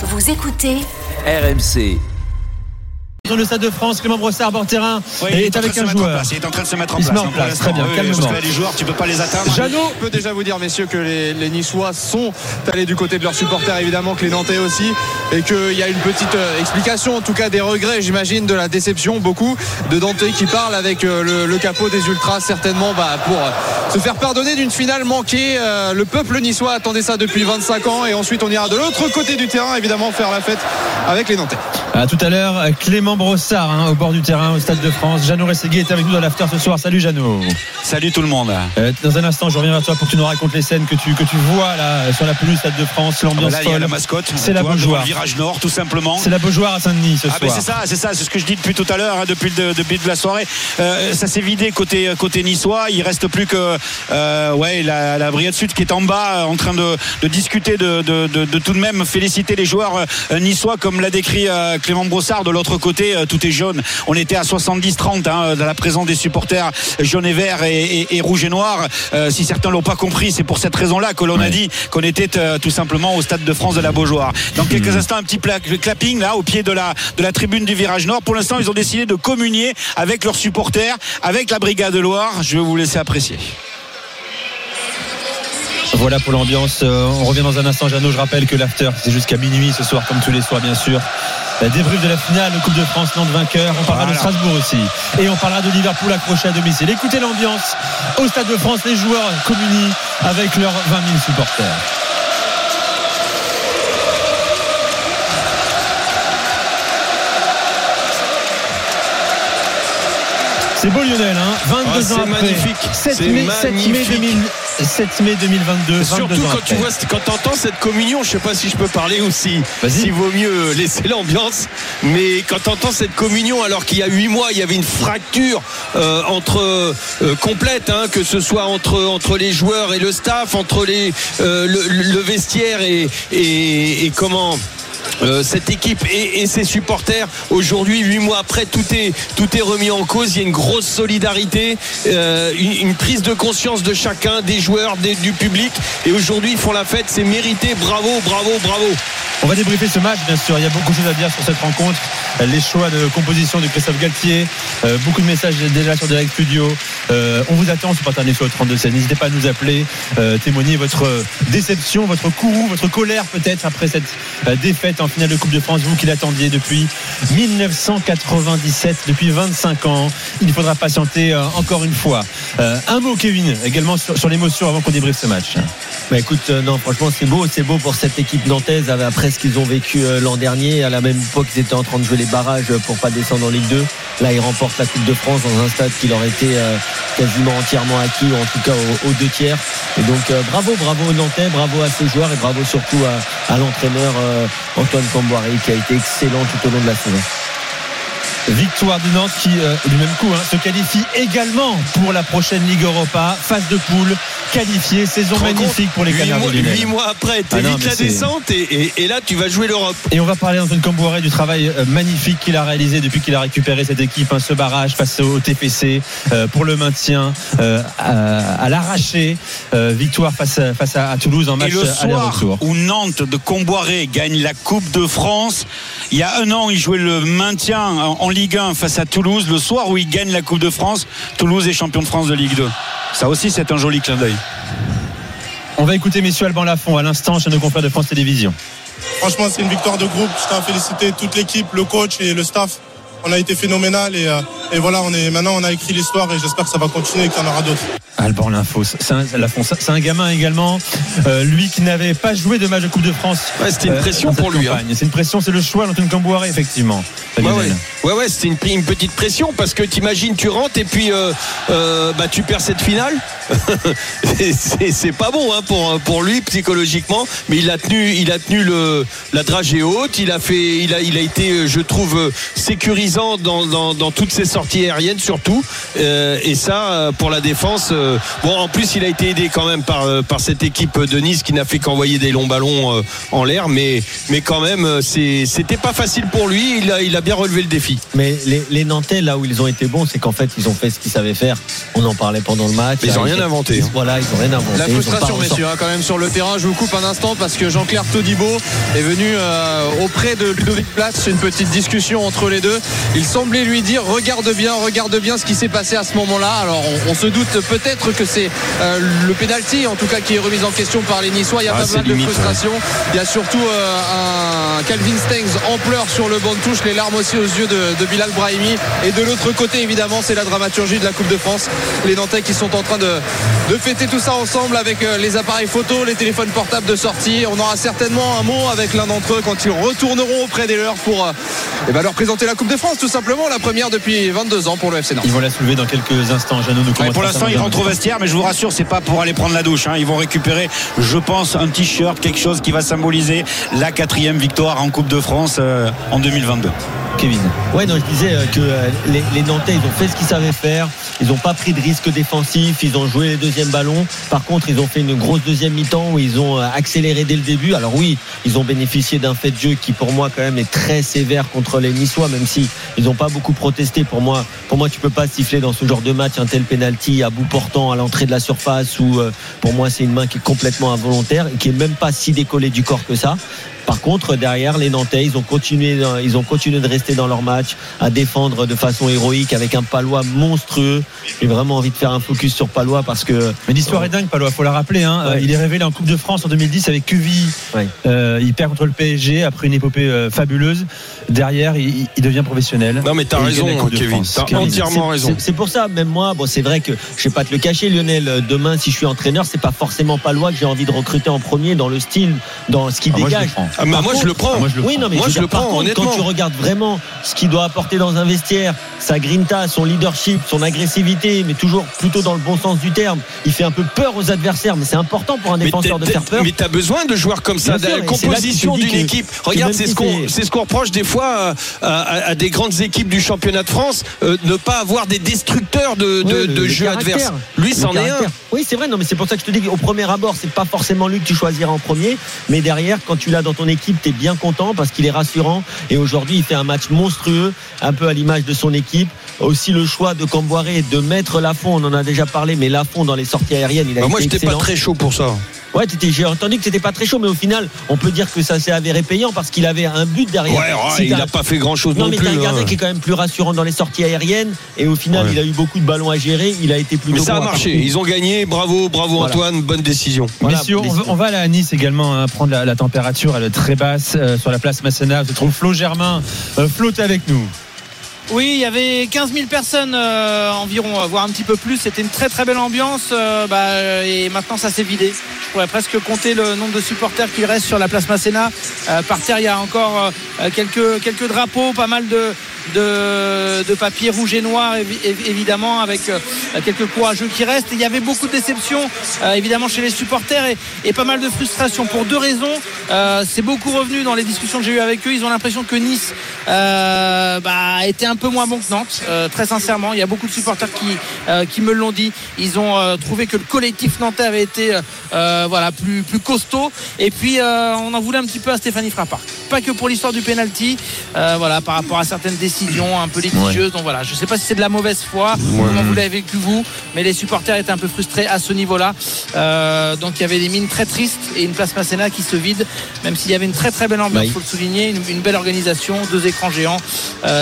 Vous écoutez RMC. Dans le Stade de France, Clément Brossard, bord terrain, Oui, est avec un joueur. place, Il est en train de se mettre en Il se place. en place, l'instant. très bien, Oui, calmement. parce que là, les joueurs, tu peux pas les atteindre. Jeannot, Je peux déjà vous dire, messieurs, que les, les Niçois sont allés du côté de leurs supporters, évidemment, que les Nantais aussi, et qu'il y a une petite euh, explication, en tout cas des regrets, j'imagine, de la déception, beaucoup de Dante qui parle avec euh, le, le capot des Ultras, certainement bah, pour euh, se faire pardonner d'une finale manquée. Le peuple niçois attendait ça depuis 25 ans, et ensuite on ira de l'autre côté du terrain, évidemment, faire la fête avec les Nantais. à tout à l'heure, Clément Brossard hein, au bord du terrain au Stade de France. Jeannot Rességui est avec nous dans l'after ce soir. Salut Jeannot. Salut tout le monde. Euh, dans un instant, je reviens vers toi pour que tu nous racontes les scènes que tu, que tu vois là sur la pelouse Stade de France, l'ambiance Là, il y a folle. la mascotte. C'est la Beaujoire. virage nord, tout simplement. C'est la Beaujoire à Saint-Denis ce Ah soir. c'est ça, c'est ça, c'est ce que je dis depuis tout à l'heure, hein, depuis le début de la soirée. Euh, ça s'est vidé côté côté niçois. Il reste plus que euh, ouais la, la Brigade Sud qui est en bas, euh, en train de, de discuter, de, de, de- tout de même féliciter les joueurs euh, niçois, comme l'a décrit euh, Clément Brossard. De l'autre côté, euh, tout est jaune. On était à 70-30 hein, dans la présence des supporters jaune et vert et, et- et rouge et noir. Euh, si certains l'ont pas compris, c'est pour cette raison-là que l'on a dit qu'on était euh, tout simplement au stade de France de la Beaujoire. Dans quelques instants, un petit clapping là au pied de la de la tribune du virage nord. Pour l'instant, ils ont décidé de communier avec leurs supporters, avec la brigade de Loire. Je vais vous laisser apprécier. Voilà pour l'ambiance. Euh, on revient dans un instant, Jeannot. Je rappelle que l'after, c'est jusqu'à minuit ce soir, comme tous les soirs, bien sûr. La débrief de la finale, Coupe de France, Nantes vainqueur. On parlera de. Strasbourg aussi. Et on parlera de Liverpool accroché à domicile. Écoutez l'ambiance au Stade de France. Les joueurs communient avec leurs 20 000 supporters. C'est beau Lionel, hein 22 Ah, ans après. magnifique. 7 C'est mai, 7 mai magnifique. 2000 7 mai 2022. 22 Surtout quand après. tu vois, quand t'entends cette communion, je sais pas si je peux parler ou si, s'il vaut mieux laisser l'ambiance, mais quand t'entends cette communion, alors qu'il y a huit mois, il y avait une fracture euh, entre euh, complète, hein, que ce soit entre entre les joueurs et le staff, entre les euh, le, le vestiaire et et, et comment? Euh, cette équipe et, ses supporters aujourd'hui huit mois après tout est tout est remis en cause. Il y a une grosse solidarité euh, une, prise de conscience de chacun des joueurs du public. Et aujourd'hui ils font la fête. C'est mérité. Bravo bravo bravo On va débriefer ce match, bien sûr. Il y a beaucoup de choses à dire sur cette rencontre. Les choix de composition de Christophe Galtier. euh, beaucoup de messages déjà sur Direct Studio. Euh, on vous attend, supporter des au 32 16 N'hésitez pas à nous appeler, euh, témoigner votre déception, votre courroux, votre colère peut-être après cette défaite en finale de Coupe de France. Vous qui l'attendiez depuis 1997, depuis 25 ans. Il faudra patienter encore une fois. Un mot, Kevin, également sur, sur l'émotion avant qu'on débriefe ce match. Bah écoute, non, franchement, c'est beau, c'est beau pour cette équipe nantaise avec- qu'ils ont vécu euh, l'an dernier. À la même époque, ils étaient en train de jouer les barrages pour pas descendre en Ligue 2. Là, ils remportent la Coupe de France dans un stade qui leur était euh, quasiment entièrement acquis, ou en tout cas aux, deux tiers. Et donc, euh, bravo, bravo aux Nantais, bravo à ces joueurs et bravo surtout à, l'entraîneur Antoine Camboire qui a été excellent tout au long de la saison. Victoire de Nantes qui, euh, du même coup, hein, se qualifie également pour la prochaine Ligue Europa. Phase de poule, qualifiée, saison magnifique pour les Canards. mois, de Lionel. huit mois après Ah t'évites mais la descente et, et- et là tu vas jouer l'Europe Et on va parler d'Antoine Camboire du travail euh, magnifique qu'il a réalisé depuis qu'il a récupéré cette équipe, hein, ce barrage face au TPC euh, pour le maintien euh, à, à l'arraché. Victoire face, à, face à, à Toulouse en match Et le soir aller-retour. où Nantes de Comboiré gagne la Coupe de France, il y a un an, il jouait le maintien en en Ligue 1 face à Toulouse. Le soir où il gagne la Coupe de France, Toulouse est champion de France de Ligue 2. Ça aussi, c'est un joli clin d'œil. On va écouter messieurs Alban Lafont à l'instant chez nos confrères de France Télévisions. Franchement, c'est une victoire de groupe. Je tiens à féliciter toute l'équipe, le coach et le staff. On a été phénoménal et, euh, et voilà, on est maintenant on a écrit l'histoire et j'espère que ça va continuer et qu'il y en aura d'autres. Alban Lafont, c'est un, Lafont, c'est un gamin également, euh, lui qui n'avait pas joué de match de Coupe de France. Ouais, c'était une euh, pression pour lui, hein. C'est une pression, c'est le choix d'Antoine Camboire, effectivement. Ouais, ouais, ouais, ouais, c'était une, une petite pression parce que t'imagines, tu rentres et puis euh, bah, tu perds cette finale. C'est pas bon hein, pour, pour lui psychologiquement, mais il a tenu, il a tenu le, la dragée haute. Il a fait, il a, il a été, je trouve, sécurisant dans, dans, dans toutes ses sorties aériennes surtout. Et ça, pour la défense. Euh, bon, en plus, il a été aidé quand même par, euh, par cette équipe de Nice qui n'a fait qu'envoyer des longs ballons euh, en l'air, mais, mais quand même, c'est- c'était pas facile pour lui. Il a, il a bien relevé le défi. Mais les, les Nantais, là où ils ont été bons, c'est qu'en fait, ils ont fait ce qu'ils savaient faire. On en parlait pendant le match. Mais ils ont rien inventé, hein. Voilà, ils ont rien inventé. La frustration, messieurs, hein, quand même sur le terrain. Je vous coupe un instant parce que Jean-Claire Todibo est venu euh, auprès de Ludovic Platz. Une petite discussion entre les deux. Il semblait lui dire regarde bien, regarde bien ce qui s'est passé à ce moment-là. Alors, on, on se doute peut-être que c'est euh, le penalty, en tout cas, qui est remis en question par les Niçois. Il y a Ah, pas mal de limite, frustration. Il y a surtout euh, un Calvin Stengs en pleurs sur le banc de touche, les larmes aussi aux yeux de, de Bilal Brahimi. Et de l'autre côté, évidemment, c'est la dramaturgie de la Coupe de France. Les Nantais qui sont en train de, de fêter tout ça ensemble avec euh, les appareils photo, les téléphones portables de sortie. On aura certainement un mot avec l'un d'entre eux quand ils retourneront auprès des leurs pour euh, eh ben, leur présenter la Coupe de France, tout simplement, la première depuis 22 ans pour le FC Nantes. Ils vont la soulever dans quelques instants. Jeannot nous Ouais, pour l'instant, ils rentrent. Mais je vous rassure, c'est pas pour aller prendre la douche. hein. Ils vont récupérer, je pense, un t-shirt, quelque chose qui va symboliser la quatrième victoire en Coupe de France euh, en 2022. Kevin. Ouais, non, je disais euh, que euh, les, Nantais, ils ont fait ce qu'ils savaient faire. Ils n'ont pas pris de risque défensif. Ils ont joué les deuxièmes ballons. Par contre, ils ont fait une grosse deuxième mi-temps où ils ont euh, accéléré dès le début. Alors oui, ils ont bénéficié d'un fait de jeu qui, pour moi, quand même, est très sévère contre les Niçois, même si ils n'ont pas beaucoup protesté. Pour moi, pour moi, tu peux pas siffler dans ce genre de match un tel penalty à bout portant à l'entrée de la surface où, pour moi, c'est une main qui est complètement involontaire et qui est même pas si décollée du corps que ça. Par contre, derrière, les Nantais, ils ont continué, ils ont continué de rester dans leur match, à défendre de façon héroïque avec un Palois monstrueux. J'ai vraiment envie de faire un focus sur Palois parce que Mais l'histoire est dingue, Palois, faut la rappeler. Hein. Ouais. Il est révélé en Coupe de France en 2010 avec. Ouais. Euh, il perd contre le PSG après une épopée euh, fabuleuse. Derrière, il, il devient professionnel. Non, mais t'as raison, Kevin. T'as entièrement c'est- raison. c'est- pour ça, même moi, bon, c'est vrai que je vais pas te le cacher, Lionel. euh, Demain, si je suis entraîneur, c'est pas forcément Palois que j'ai envie de recruter en premier dans le style, dans ce qu'il Ah, dégage. Ah, bah, moi, je le prends. Moi, je le Oui, non, mais Moi, je le prends, contre, honnêtement. quand tu regardes vraiment ce qu'il doit apporter dans un vestiaire, sa grinta, son leadership, son agressivité, mais toujours plutôt dans le bon sens du terme, il fait un peu peur aux adversaires, mais c'est important pour un défenseur de faire peur. Mais t'as besoin de joueurs comme ça, Bien de la composition tu d'une équipe. Regarde, c'est ce qu'on ce qu'on reproche des fois à, à- à des grandes équipes du championnat de France, euh, ne pas avoir des destructeurs de, de, Ouais, le- de le jeu caractère. adverse. Lui, c'en est un. Oui, c'est vrai. Non, mais c'est pour ça que je te dis qu'au premier abord, c'est pas forcément lui que tu choisiras en premier, mais derrière, quand tu l'as dans ton équipe, t'es bien content parce qu'il est rassurant. Et aujourd'hui, il fait un match monstrueux, un peu à l'image de son équipe. Aussi le choix de Camboiré de mettre Lafont, on en a déjà parlé, mais Lafont dans les sorties aériennes, il a Bah, été moi, j'étais pas très chaud pour ça. Ouais, j'ai entendu que c'était pas très chaud, mais au final, on peut dire que ça s'est avéré payant parce qu'il avait un but derrière. Ouais, ouais, Si il t'as- a pas fait grand chose non, non, mais plus. t'as un hein. gardien qui est quand même plus rassurant dans les sorties aériennes et au final Ouais. il a eu beaucoup de ballons à gérer il a été plutôt Mais ça a à marché. Ils ont gagné. Bravo, bravo Voilà. Antoine. Bonne décision. Voilà, Messieurs, on va, on va aller à Nice également hein, prendre la, la température. Elle est très basse euh, sur la place Masséna. Se trouve Flo Germain. Euh, Flo, t'es avec nous. Oui, il y avait 15 000 personnes euh, environ, voire un petit peu plus. C'était une très très belle ambiance. euh, bah, et maintenant, ça s'est vidé. Je pourrais presque compter le nombre de supporters qui restent sur la place Masséna. Euh, par terre, il y a encore euh, quelques, quelques drapeaux, pas mal de, de, de papier rouge et noir, évi- évi- évidemment, avec euh, quelques courageux qui restent. Et il y avait beaucoup de déceptions, euh, évidemment, chez les supporters et, et pas mal de frustration pour deux raisons. C'est beaucoup revenu dans les discussions que j'ai eues avec eux. Ils ont l'impression que Nice bah, était un peu moins bon que Nantes, euh, très sincèrement. Il y a beaucoup de supporters qui, euh, qui me l'ont dit. Ils ont euh, trouvé que le collectif nantais avait été voilà, plus, plus costaud. Et puis, on en voulait un petit peu à Stéphanie Frappard. Pas que pour l'histoire du penalty, voilà, par rapport à certaines décisions un peu litigieuses. Donc voilà, je ne sais pas si c'est de la mauvaise foi, comment vous l'avez vécu vous, mais les supporters étaient un peu frustrés à ce niveau-là. Donc il y avait des mines très tristes et une place Masséna qui se vide, même s'il y avait une très très belle ambiance, Bah, il faut le souligner, une, une belle organisation, deux écrans géants,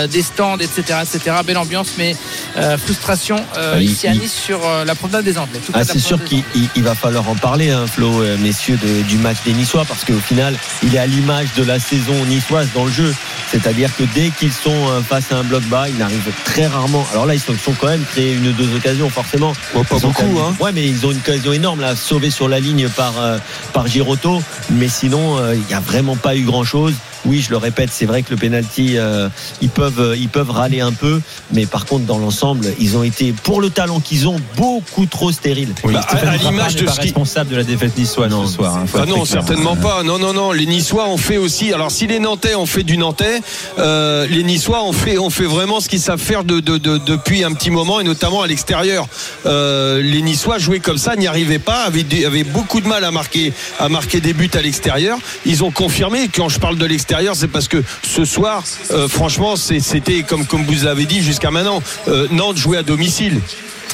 des stands, etc., etc. Belle ambiance, mais euh, frustration euh, Ah, il- ici à il- Nice sur euh, la promenade des Anglais. Ah, c'est sûr qu'il il- il va falloir en parler, hein, Flo, euh, messieurs, de- du match des Niçois, parce qu'au final, il est à l'image de la saison niçoise dans le jeu. C'est-à-dire que dès qu'ils sont euh, face à un bloc bas, ils n'arrivent très rarement. Alors là, ils se sont quand même créés une ou deux occasions, forcément. Ouais, pas beaucoup, même- hein. Ouais, mais ils ont une occasion énorme, là, sauvée sur la ligne par, euh, par Girotto. Mais sinon, euh, il n'y a vraiment pas eu grand-chose. Oui, je le répète, c'est vrai que le penalty, euh, ils peuvent, euh, ils peuvent râler un peu, mais par contre, dans l'ensemble, ils ont été, pour le talent qu'ils ont, beaucoup trop stériles. Bah, à- Stéphane à Frappard l'image de pas ce qui- responsable de la défaite niçoise Non. ce soir. hein, Ah non, certainement pas. Non, non, non. Les Niçois ont fait aussi. Alors, si les Nantais ont fait du Nantais, euh, les Niçois ont fait, ont fait vraiment ce qu'ils savent faire de, de- de- depuis un petit moment, et notamment à l'extérieur. Euh, les Niçois jouaient comme ça, n'y arrivaient pas, avaient, avaient beaucoup de mal à marquer, à marquer des buts à l'extérieur. Ils ont confirmé. Quand je parle de l'extérieur, c'est parce que ce soir, euh, franchement, c'était comme vous l'avez dit jusqu'à maintenant, euh, Nantes jouait à domicile.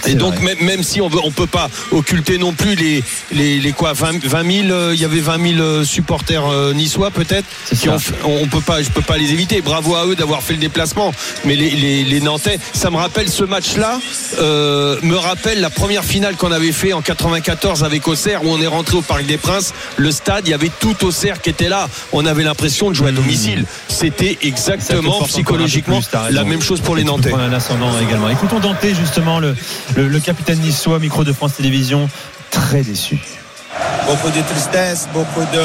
Et donc vrai. même, même si on veut, on peut pas occulter non plus les les, les quoi 20, 20 000 euh, il y avait 20 000 euh, supporters euh, niçois peut-être qui ont on, peut pas je peux pas les éviter. Bravo à eux d'avoir fait le déplacement. Mais les, les, les Nantais ça me rappelle ce match là me rappelle la première finale qu'on avait fait en 94 avec Auxerre où on est rentré au Parc des Princes. Le stade il y avait tout Auxerre qui était là. On avait l'impression de jouer à domicile. C'était exactement psychologiquement plus, la même chose pour les Nantais. un ascendant également. Écoutons Dante justement le, le, capitaine niçois micro de France Télévisions très déçu. beaucoup de tristesse, beaucoup de.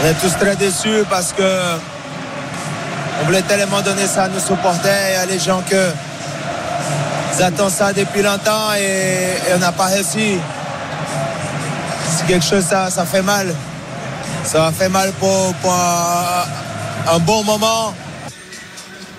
On est tous très déçus parce que on voulait tellement donner ça à nos supporters et à les gens que ils attendent ça depuis longtemps et, on n'a pas réussi. C'est quelque chose, ça, fait mal. Ça fait mal pour, un bon moment.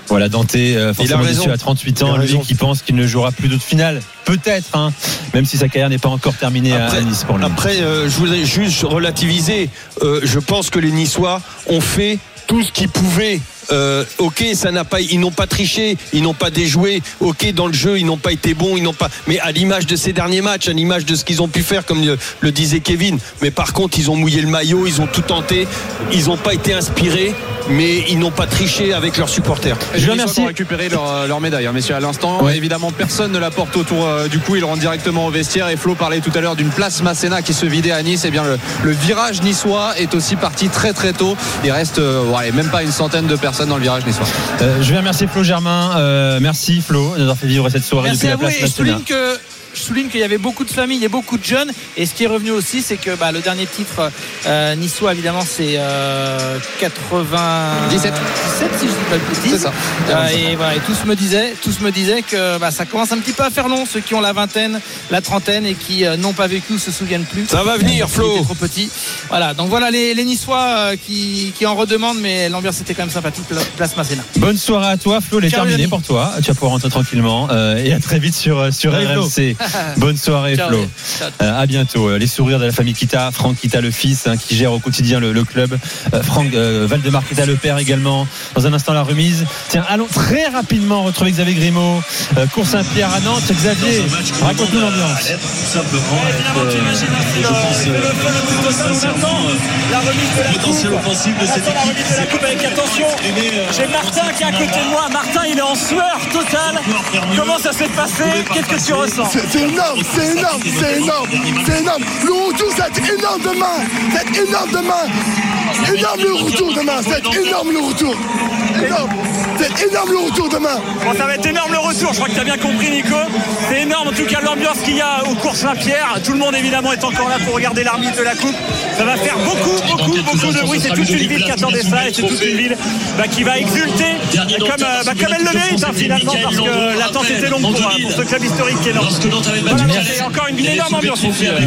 Voilà Dante, euh, forcément déçu à 38 Il ans, lui qui pense qu'il ne jouera plus d'autres finales. Peut-être, hein, même si sa carrière n'est pas encore terminée à- Après- à Nice pour lui. Après, euh, je voudrais juste relativiser. Euh, je pense que les Niçois ont fait tout ce qu'ils pouvaient. Euh, ok, ça n'a pas, ils n'ont pas triché, ils n'ont pas déjoué. Ok, dans le jeu, ils n'ont pas été bons, ils n'ont pas. Mais à l'image de ces derniers matchs, à l'image de ce qu'ils ont pu faire, comme le, le disait Kevin. Mais par contre, ils ont mouillé le maillot, ils ont tout tenté, ils n'ont pas été inspirés, mais ils n'ont pas triché avec leurs supporters. Je vous remercie. ont récupéré leur, euh, leur médaille, hein, messieurs, à l'instant. Ouais. Évidemment, personne ne la porte autour euh, du cou. Ils rentrent directement au vestiaire. Et Flo parlait tout à l'heure d'une place Masséna qui se vidait à Nice. Et bien, le, le virage niçois est aussi parti très très tôt. Il reste euh, ouais, même pas une centaine de personnes dans le virage niçois. Euh, je vais remercier Flo Germain. Euh, merci Flo d'avoir fait vivre cette soirée Merci depuis à la vous. place Et je souligne que je souligne qu'il y avait beaucoup de familles et beaucoup de jeunes. Et ce qui est revenu aussi, c'est que bah, le dernier titre euh, niçois, évidemment, c'est euh, 97 si je dis pas bêtises. C'est ça. Euh, et voilà, et tous me disaient, tous me disaient que bah, ça commence un petit peu à faire long, ceux qui ont la vingtaine, la trentaine et qui euh, n'ont pas vécu ou se souviennent plus. Ça va venir, Flo. trop petits. Voilà, donc voilà les, les Niçois euh, qui, qui en redemandent, mais l'ambiance était quand même sympathique. pla- Place Masséna. Bonne soirée à toi, Flo. Elle est Ciao, terminée Yannick. pour toi. Tu vas pouvoir rentrer tranquillement. Euh, et à très vite sur, sur. RMC. Bonne soirée, Ciao, Flo. Ciao. Euh, à bientôt. Euh, Les sourires de la famille Kita, Franck Kita le fils hein, qui gère au quotidien le, le club. Euh, Franck euh, Valdemar Kita le père également. Dans un instant la remise. Tiens, allons très rapidement retrouver Xavier Grimaud. Euh, Cours Saint-Pierre à Nantes. Xavier, raconte-nous l'ambiance. La remise de la coupe. offensif de la remise de la coupe avec attention. J'ai Martin qui est à côté de moi. Martin, il est en sueur totale. Comment ça s'est passé? Qu'est-ce que tu ressens? C'est énorme, c'est énorme, c'est énorme, c'est énorme. Le retour, c'est énorme demain. C'est énorme demain. Énorme le retour demain. C'est énorme le retour. Énorme. C'est énorme le retour demain. Bon, ça va être énorme le retour. Je crois que tu as bien compris, Nico. C'est énorme, en tout cas, l'ambiance qu'il y a au cours Saint-Pierre. Tout le monde, évidemment, est encore là pour regarder l'arbitre de la coupe. Ça va faire beaucoup, beaucoup, beaucoup de bruit. C'est toute une ville qui attendait ça et c'est toute une ville bah, qui va exulter comme, euh, bah, comme elle le mérite, hein, finalement, parce que l'attente était longue pour, euh, pour ce club historique qui est énorme. Voilà, c'est encore une énorme ambiance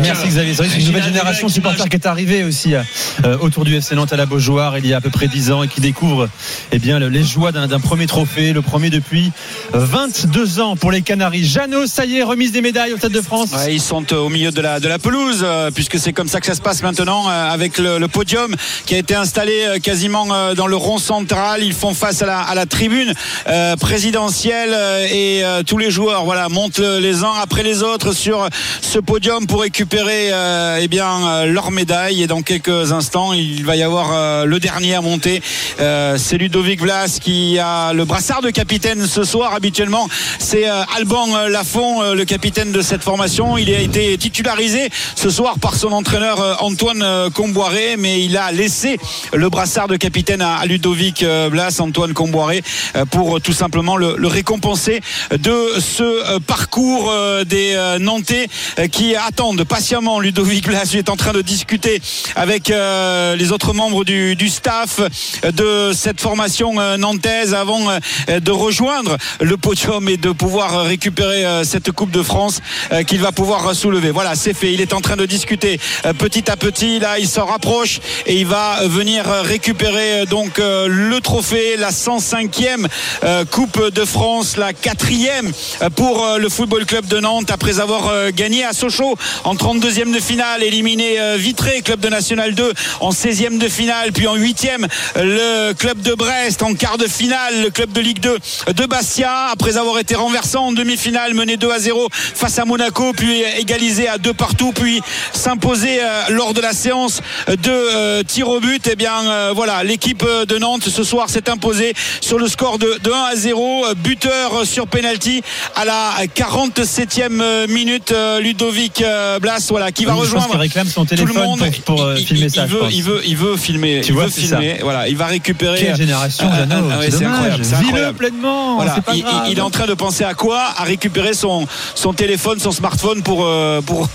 Merci Xavier. C'est une nouvelle génération de supporters qui est arrivée aussi euh, autour du FC Nantes à la Beaujoire il y a à peu près 10 ans et qui découvre eh bien, le- les joies d'un premier trophée, le premier depuis 22 ans pour les Canaries. Jeannot, ça y est, remise des médailles au Stade de France. Ouais, ils sont euh, au milieu de la, de la pelouse, euh, puisque c'est comme ça que ça se passe maintenant, euh, avec le, le podium qui a été installé euh, quasiment euh, dans le rond central. Ils font face à la, à la tribune euh, présidentielle euh, et euh, tous les joueurs voilà, montent le- les uns après les autres sur ce podium pour récupérer euh, eh bien, euh, leur médaille. Et dans quelques instants, il va y avoir euh, le dernier à monter. Euh, c'est Ludovic Blas qui a le brassard de capitaine ce soir. Habituellement, c'est Alban Lafont, le capitaine de cette formation. Il a été titularisé ce soir par son entraîneur Antoine Comboiré, mais il a laissé le brassard de capitaine à, Ludovic Blas, Antoine Comboiré, pour tout simplement le, récompenser de ce parcours des euh, Nantais euh, qui attendent patiemment Ludovic Blas. Est en train de discuter avec euh, les autres membres du, du staff de cette formation nantaise avant de rejoindre le podium et de pouvoir récupérer cette Coupe de France qu'il va pouvoir soulever. Voilà, c'est fait. Il est en train de discuter petit à petit. Là, il s'en rapproche et il va venir récupérer donc le trophée, la 105e euh, Coupe de France, la quatrième pour le Football Club de Nantes. Après avoir euh, gagné à Sochaux en 32e de finale, éliminé euh, Vitré, club de National 2 en 16e de finale, puis en 8e le club de Brest en quart de finale, le club de Ligue 2 de Bastia après avoir été renversant en demi-finale, mené 2 à 0 face à Monaco, puis égalisé à deux partout, puis s'imposer euh, lors de la séance de euh, tir au but. Et bien euh, voilà, l'équipe de Nantes ce soir s'est imposée sur le score de, de 1 à 0, euh, buteur sur penalty à la 47e minute, euh, Ludovic euh, Blas, voilà, qui va rejoindre réclame son tout le téléphone monde. pour, pour, euh, il, filmer il- ça. veut, il veut, il veut filmer. Tu il vois, veut filmer. Voilà, il va récupérer. Quelle génération, Ah, ah, ouais, c'est incroyable, Vis-le pleinement, Voilà, pas il, est en train de penser à quoi? À récupérer son, son téléphone, son smartphone pour, euh, pour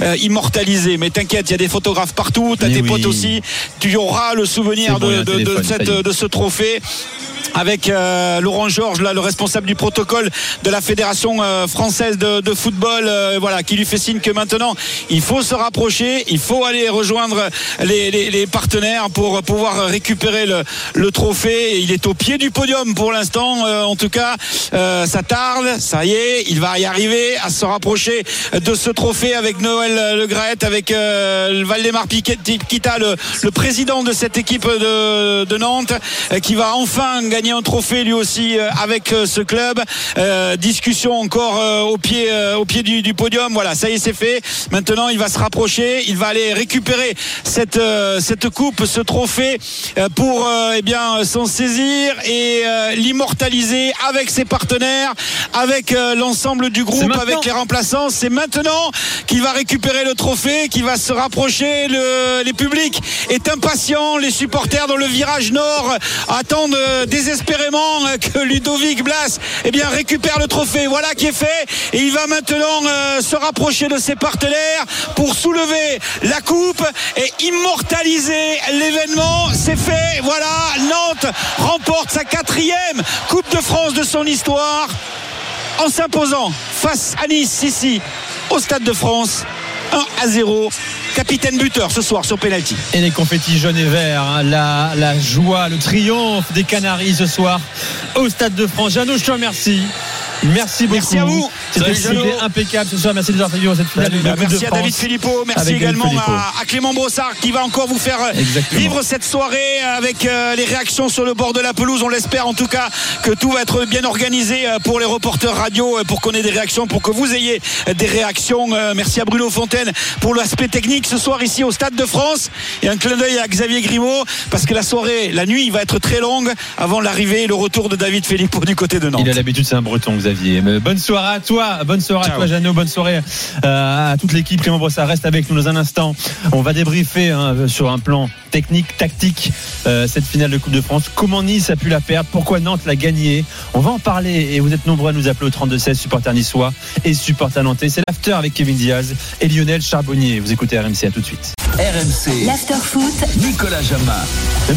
euh, immortaliser. Mais t'inquiète, il y a des photographes partout, t'as tes oui. potes aussi. Tu auras le souvenir bon, de, de- de téléphone, cette- ça est. de ce trophée avec euh, Laurent Georges, là, le responsable du protocole de la fédération euh, française de, de football, euh, voilà, qui lui fait signe que maintenant il faut se rapprocher, il faut aller rejoindre les, partenaires pour pouvoir récupérer le, trophée. Il est au pied du podium pour l'instant, euh, en tout cas, euh, ça tarde, ça y est, il va y arriver à se rapprocher de ce trophée avec Noël Le avec Valdemar Piqueta, le, le président de cette équipe de, Nantes, qui va enfin gagner un trophée lui aussi avec ce club. Discussion encore au pied, euh, au pied du, du podium. Voilà, ça y est, c'est fait. Maintenant, il va se rapprocher, il va aller récupérer cette euh, cette coupe, ce trophée euh, pour eh bien s'en saisir et l'immortaliser avec ses partenaires, avec l'ensemble du groupe, avec les remplaçants. C'est maintenant qu'il va récupérer le trophée, qu'il va se rapprocher. Le, les publics est impatient. Les supporters dans le virage nord attendent désespérément que Ludovic Blas eh bien, récupère le trophée. Voilà qui est fait. Et il va maintenant euh, se rapprocher de ses partenaires pour soulever la coupe et immortaliser l'événement. C'est fait. Voilà, Nantes remporte sa quatrième Coupe de France de son histoire en s'imposant face à Nice ici au Stade de France 1 à 0 capitaine buteur ce soir sur penalty Et les confettis jaunes et verts, hein, la, la joie, le triomphe des Canaries ce soir au Stade de France. Jeannot, je te remercie. Merci beaucoup. Merci à vous. C'était impeccable ce soir. Merci de vivre cette finale de Bah, de merci à France. David Filippo, merci également à, à Clément Brossard qui va encore vous faire euh, Exactement. vivre cette soirée avec euh, les réactions sur le bord de la pelouse. On l'espère en tout cas que tout va être bien organisé euh, pour les reporters radio, pour qu'on ait des réactions, pour que vous ayez des réactions. Euh, Merci à Bruno Fontaine pour l'aspect technique ce soir ici au Stade de France. Et un clin d'œil à Xavier Grimaud parce que la soirée, la nuit va être très longue avant l'arrivée et le retour de David Filippo du côté de Nantes. Il a l'habitude, c'est un breton, Xavier. Mais bonne soirée à toi, bonne soirée à toi, Jeannot, bonne soirée euh, à toute l'équipe. Clément Brossard reste avec nous dans un instant. On va débriefer hein, sur un plan technique, tactique, euh, cette finale de Coupe de France. Comment Nice a pu la perdre? Pourquoi Nantes l'a gagnée? On va en parler et vous êtes nombreux à nous appeler au 32-16, supporters niçois et supporters nantais. C'est l'after avec Kevin Diaz et Lionel Charbonnier. Vous écoutez RMC, à tout de suite. RMC, L'after-foot, Nicolas Jamin.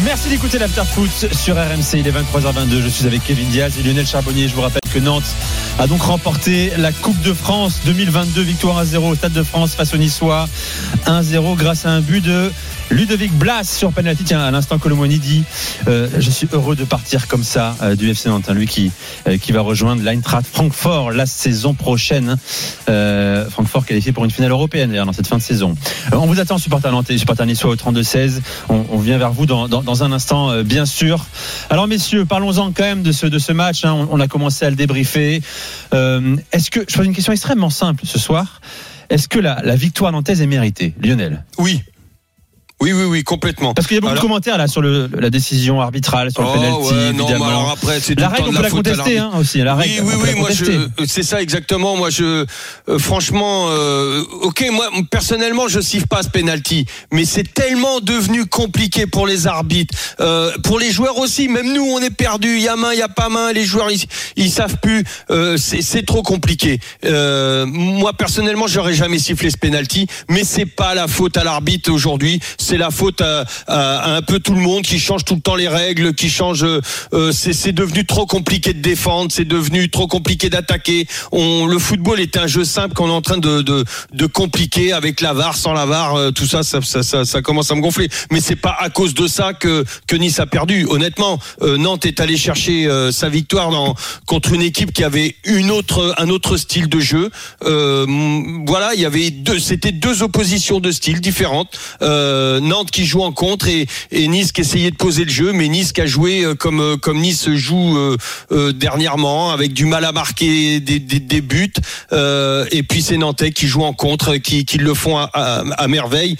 Merci d'écouter l'After Foot sur RMC. Il est 23h22. Je suis avec Kevin Diaz et Lionel Charbonnier. Je vous rappelle que Nantes a donc remporté la Coupe de France 2022. Victoire 1-0 au Stade de France face aux Niçois. 1-0 grâce à un but de Ludovic Blas sur penalty. Tiens, à l'instant, Colomoni dit euh, Je suis heureux de partir comme ça euh, du FC Nantes. hein, lui qui, euh, qui va rejoindre l'Eintracht Francfort la saison prochaine. Euh, Francfort qualifié pour une finale européenne d'ailleurs dans cette fin de saison. On vous attend, supporter nantais, supporter niçois au 32-16. On, on vient vers vous dans, dans, un instant, bien sûr. Alors, messieurs, parlons-en quand même de ce, de ce match. hein. On, on a commencé à le débriefer. Est-ce que, je pose une question extrêmement simple ce soir. Est-ce que la, la victoire nantaise est méritée, Lionel? Oui. Oui, oui, oui, complètement. Parce qu'il y a beaucoup Alors- de commentaires là sur le, la décision arbitrale, sur le Oh, penalty, ouais, non, mais alors après, c'est la le règle, on peut la contester hein, aussi. La règle, oui, oui, oui, moi c'est ça exactement. Moi je, euh, franchement, euh, ok, moi personnellement je siffle pas ce penalty, mais c'est tellement devenu compliqué pour les arbitres, euh, pour les joueurs aussi. Même nous, on est perdus. Il y a main, il y a pas main. Les joueurs, ils, ils savent plus. Euh, c'est c'est trop compliqué. Euh, moi personnellement, j'aurais jamais sifflé ce penalty, mais c'est pas la faute à l'arbitre aujourd'hui. C'est la faute à, à- à un peu tout le monde qui change tout le temps les règles, qui change. euh, c'est c'est devenu trop compliqué de défendre, c'est devenu trop compliqué d'attaquer. Le football est un jeu simple qu'on est en train de, de, de compliquer avec la VAR, sans la VAR, euh, tout ça ça, ça, ça, ça commence à me gonfler. Mais c'est pas à cause de ça que, que Nice a perdu. Honnêtement, euh, Nantes est allé chercher euh, sa victoire dans, contre une équipe qui avait une autre, un autre style de jeu. Euh, voilà, il y avait deux, c'était deux oppositions de styles différentes. Euh, Nantes qui joue en contre et, et Nice qui essayait de poser le jeu, mais Nice qui a joué euh, comme euh, comme Nice joue euh, dernièrement, avec du mal à marquer des, buts. Et puis c'est Nantais qui jouent en contre, qui, le font à, merveille.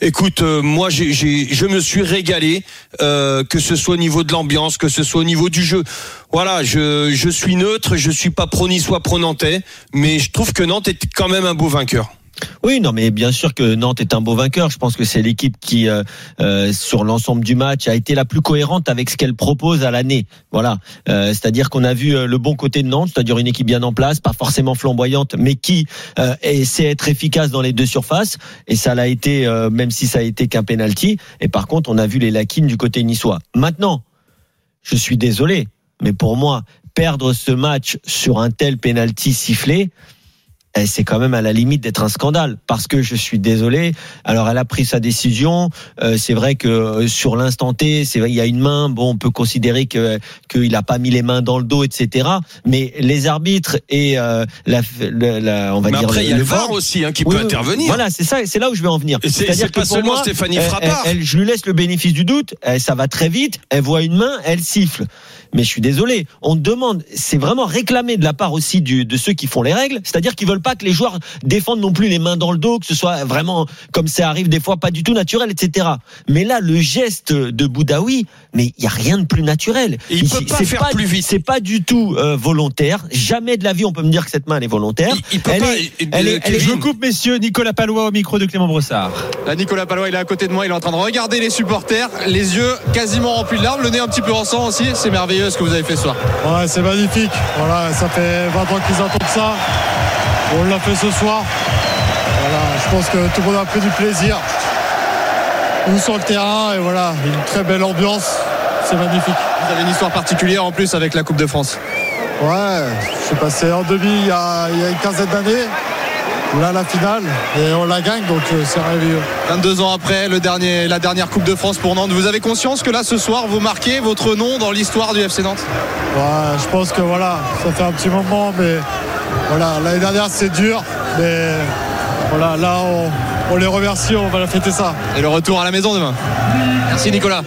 Écoute, moi j'ai, je me suis régalé, que ce soit au niveau de l'ambiance, que ce soit au niveau du jeu. Voilà, je, je suis neutre, je suis pas pro niçois, pro nantais, mais je trouve que Nantes est quand même un beau vainqueur. Oui, non, mais bien sûr que Nantes est un beau vainqueur. Je pense que c'est l'équipe qui, euh, euh, sur l'ensemble du match, a été la plus cohérente avec ce qu'elle propose à l'année. Voilà, Euh, c'est-à-dire qu'on a vu euh, le bon côté de Nantes, c'est-à-dire une équipe bien en place, pas forcément flamboyante, mais qui euh, essaie être efficace dans les deux surfaces. Et ça l'a été, euh, même si ça a été qu'un penalty. Et par contre, on a vu les lacunes du côté niçois. Maintenant, je suis désolé, mais pour moi, perdre ce match sur un tel penalty sifflé, c'est quand même à la limite d'être un scandale parce que je suis désolé. Alors elle a pris sa décision. Euh, c'est vrai que euh, sur l'instant T, c'est vrai il y a une main. Bon, on peut considérer que qu'il n'a pas mis les mains dans le dos, etc. Mais les arbitres et euh, la, la- la- on va Mais dire après, il y a le VAR aussi hein, qui oui, peut oui, intervenir. Voilà, c'est ça, c'est là où je vais en venir. C'est-à-dire c'est pas pour seulement moi, Stéphanie Frappard. elle- elle- je lui laisse le bénéfice du doute. elle- ça va très vite. Elle voit une main, elle siffle. Mais je suis désolé. On demande, c'est vraiment réclamé de la part aussi de ceux qui font les règles. C'est-à-dire qu'ils veulent pas que les joueurs défendent non plus les mains dans le dos, que ce soit vraiment comme ça arrive des fois, pas du tout naturel, etc. Mais là, le geste de Boudaoui, mais il y a rien de plus naturel. Et il peut pas c'est faire plus vite. C'est pas du tout euh, volontaire. Jamais de la vie on peut me dire que cette main elle est volontaire. Il- il peut elle, pas- est, il- elle est- euh, elle est- Je vous coupe, messieurs. Nicolas Palois au micro de Clément Brossard. Là, Nicolas Palois, il est à côté de moi, il est en train de regarder les supporters, les yeux quasiment remplis de larmes, le nez un petit peu en sang aussi. C'est merveilleux ce que vous avez fait ce soir. Ouais, c'est magnifique. Voilà, ça fait 20 ans qu'ils attendent ça. On l'a fait ce soir. Voilà, je pense que tout le monde a pris du plaisir. Nous sur le terrain et voilà, une très belle ambiance. C'est magnifique. Vous avez une histoire particulière en plus avec la Coupe de France. Ouais, je suis passé en demi il y a, il y a une quinzaine d'années. Là, la finale, et on la gagne, donc euh, c'est merveilleux. 22 ans après le dernier, la dernière Coupe de France pour Nantes, vous avez conscience que là ce soir vous marquez votre nom dans l'histoire du FC Nantes? Ouais, je pense que voilà, ça fait un petit moment, mais voilà, l'année dernière c'est dur, mais voilà, là on, on les remercie, on va fêter ça. Et le retour à la maison demain. Merci Nicolas.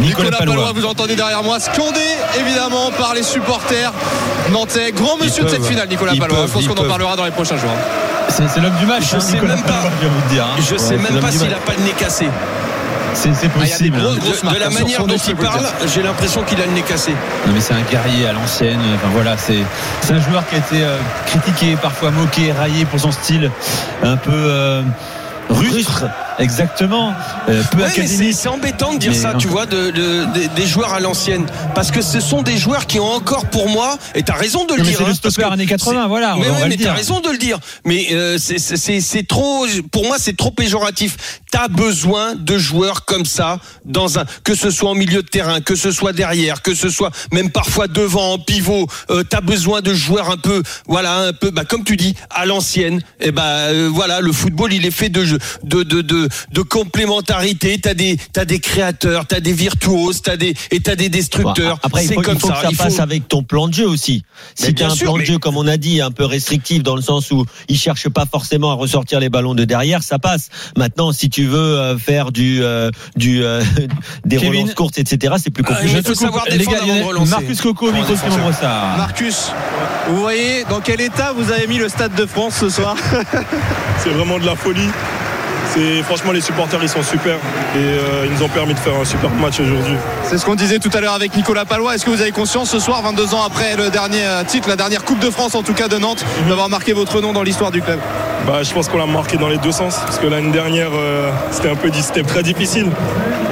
Nicolas Palois, Palois. vous entendez derrière moi, scandé évidemment par les supporters nantais. Grand monsieur de cette finale, Nicolas Palois. peuvent, Je pense qu'on en parlera dans les prochains jours. C'est l'homme du match. Je hein, sais Nicolas même pas. Palois, je vais vous le dire. hein. Je sais Ouais, même pas s'il match. a pas le nez cassé. C'est c'est Ah, possible. hein. De, la hein, manière dont il parle, j'ai l'impression qu'il a le nez cassé. Non mais c'est un guerrier à l'ancienne. Enfin voilà, c'est c'est un joueur qui a été euh, critiqué, parfois moqué, raillé pour son style un peu euh, rustre. Exactement. Euh, peu Ouais, c'est embêtant de dire Mais ça, non. tu vois, de, de- des- des joueurs à l'ancienne. Parce que ce sont des joueurs qui ont encore pour moi, et t'as raison de le mais dire. c'est le hein, parce stopper années 80, c'est- voilà, Mais, ouais, le mais t'as raison de le dire. Mais euh, c'est- c'est c'est- c'est trop, pour moi, c'est trop péjoratif. T'as besoin de joueurs comme ça, dans un, que ce soit en milieu de terrain, que ce soit derrière, que ce soit même parfois devant, en pivot. Euh, t'as besoin de joueurs un peu, voilà, un peu, bah, comme tu dis, à l'ancienne. Et bah, euh, voilà, le football, il est fait de, jeu- de, de, de, de complémentarité. T'as des, t'as des créateurs, t'as des virtuoses, t'as des, et t'as des destructeurs. Après, il c'est faut, comme il faut ça. que ça Il passe faut- avec ton plan de jeu aussi. Si tu bien as un sûr, plan de jeu, comme on a dit, un peu restrictif dans le sens où il cherche pas forcément à ressortir les ballons de derrière, ça passe. Maintenant, si tu veux euh, faire du, euh, du, euh, des Kevin. relances courtes, etc., c'est plus compliqué. il faut savoir Les gars, de. Marcus Coco Clément Brossard. Marcus, vous voyez dans quel état vous avez mis le Stade de France ce soir? C'est vraiment de la folie. C'est franchement les supporters ils sont super et euh, ils nous ont permis de faire un super match aujourd'hui. C'est ce qu'on disait tout à l'heure avec Nicolas Palois. Est-ce que vous avez conscience ce soir, 22 ans après le dernier euh, titre, la dernière Coupe de France en tout cas de Nantes, d'avoir marqué votre nom dans l'histoire du club? Bah, je pense qu'on l'a marqué dans les deux sens, parce que l'année dernière, euh, c'était un peu c'était très difficile.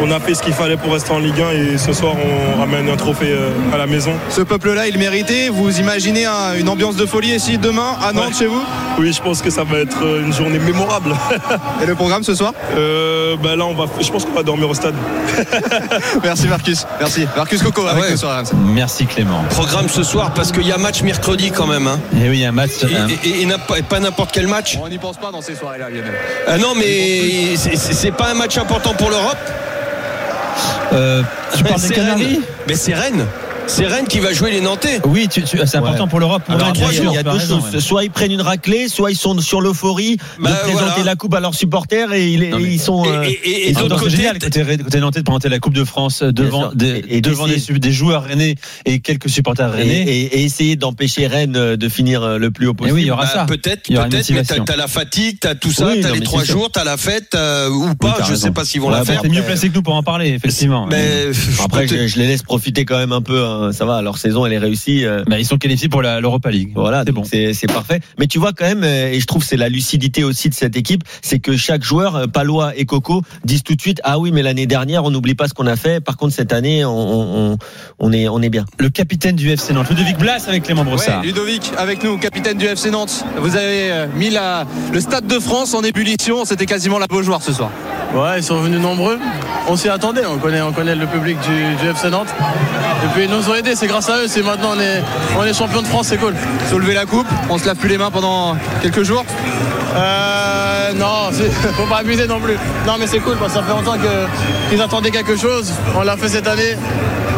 On a fait ce qu'il fallait pour rester en Ligue 1 et ce soir, on ramène un trophée euh, à la maison. Ce peuple-là, il méritait. Vous imaginez un- une ambiance de folie ici demain à Nantes Ouais. chez vous? Oui, je pense que ça va être une journée mémorable. Et le programme ce soir Euh, bah là, on va, je pense qu'on va dormir au stade. Merci Marcus. Merci. Marcus Coco Ah avec ouais. nous sur RMC. Merci Clément. Programme ce soir parce qu'il y a match mercredi quand même. hein. Et oui, un match. Et, un- et- et pas, pas n'importe quel match. On n'y pense pas dans ces soirées-là, Lionel. Ah non, mais c'est- pas un match important pour l'Europe. euh, tu parles des Canaries Rennes. Mais c'est Rennes. C'est Rennes qui va jouer les Nantais. Oui, tu- tu- c'est important Ouais. pour l'Europe. pour Alors, Rennes, après, bien il y a deux raison, choses. ouais. Soit ils prennent une raclée, soit ils sont sur l'euphorie Bah, de présenter voilà. la coupe à leurs supporters et ils, Non, mais- ils sont. euh, Et, et- et Et de l'autre c'est côté, génial côté, côté Nantais de présenter la Coupe de France euh, devant, des, Et- et devant des, des joueurs rennais et quelques supporters et, rennais. et- et essayer d'empêcher Rennes euh, de finir euh, le plus haut Et possible. oui, il y aura bah, ça. peut-être, peut-être, mais t'as la fatigue, t'as tout ça, Oui, t'as les trois jours, t'as la fête euh, ou pas. je sais pas s'ils vont la bah, faire. T'es mieux placé que nous pour en parler, effectivement. Mais Après, je, je les laisse profiter quand même un peu. Hein. Ça va, leur saison, elle est réussie. euh, Bah, ils sont qualifiés pour la- l'Europa League. Voilà, c'est bon. c'est parfait. Mais tu vois quand même, euh, et je trouve que c'est la lucidité aussi de cette équipe, c'est que chaque joueur, euh, Palois et Coco, disent tout de suite ah oui, mais l'année dernière, on n'oublie pas ce qu'on a fait. Par contre, cette année, on, on, est on est bien. Le capitaine du FC Nantes, Ludovic Blas avec Clément Brossard. Ouais, Ludovic avec nous, capitaine du FC Nantes. Vous avez euh, mis la, le Stade de France en ébullition. C'était quasiment la Beaujoire ce soir. Ouais, ils sont venus nombreux. On s'y attendait, on connaît, on connaît le public du, du FC Nantes. Et puis ils nous ont aidés, c'est grâce à eux, c'est maintenant on est, on est champion de France, c'est cool. Soulever la coupe, on se lave plus les mains pendant quelques jours. Euh, non, c'est- faut pas abuser non plus. Non mais c'est cool parce que ça fait longtemps qu'ils attendaient quelque chose. On l'a fait cette année.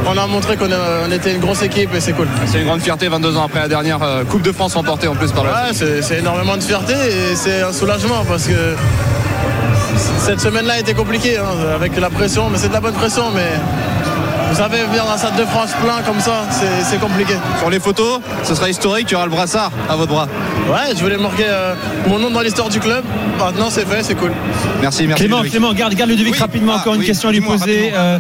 On a montré qu'on on était une grosse équipe et c'est cool. C'est une grande fierté 22 ans après la dernière euh, Coupe de France remportée en plus par le Ouais, c'est énormément de fierté et c'est un soulagement parce que cette semaine-là a été compliquée hein, avec la pression, mais c'est de la bonne pression. Mais vous savez, venir dans un stade de France plein comme ça, c'est compliqué. Sur les photos, ce sera historique, il y aura le brassard à votre bras. Ouais, je voulais marquer euh, mon nom dans l'histoire du club. Maintenant, c'est fait, c'est cool. Merci, merci. Clément, Ludovic. Clément, garde, garde Ludovic Oui. rapidement. Ah, encore une oui, question à lui poser. Euh,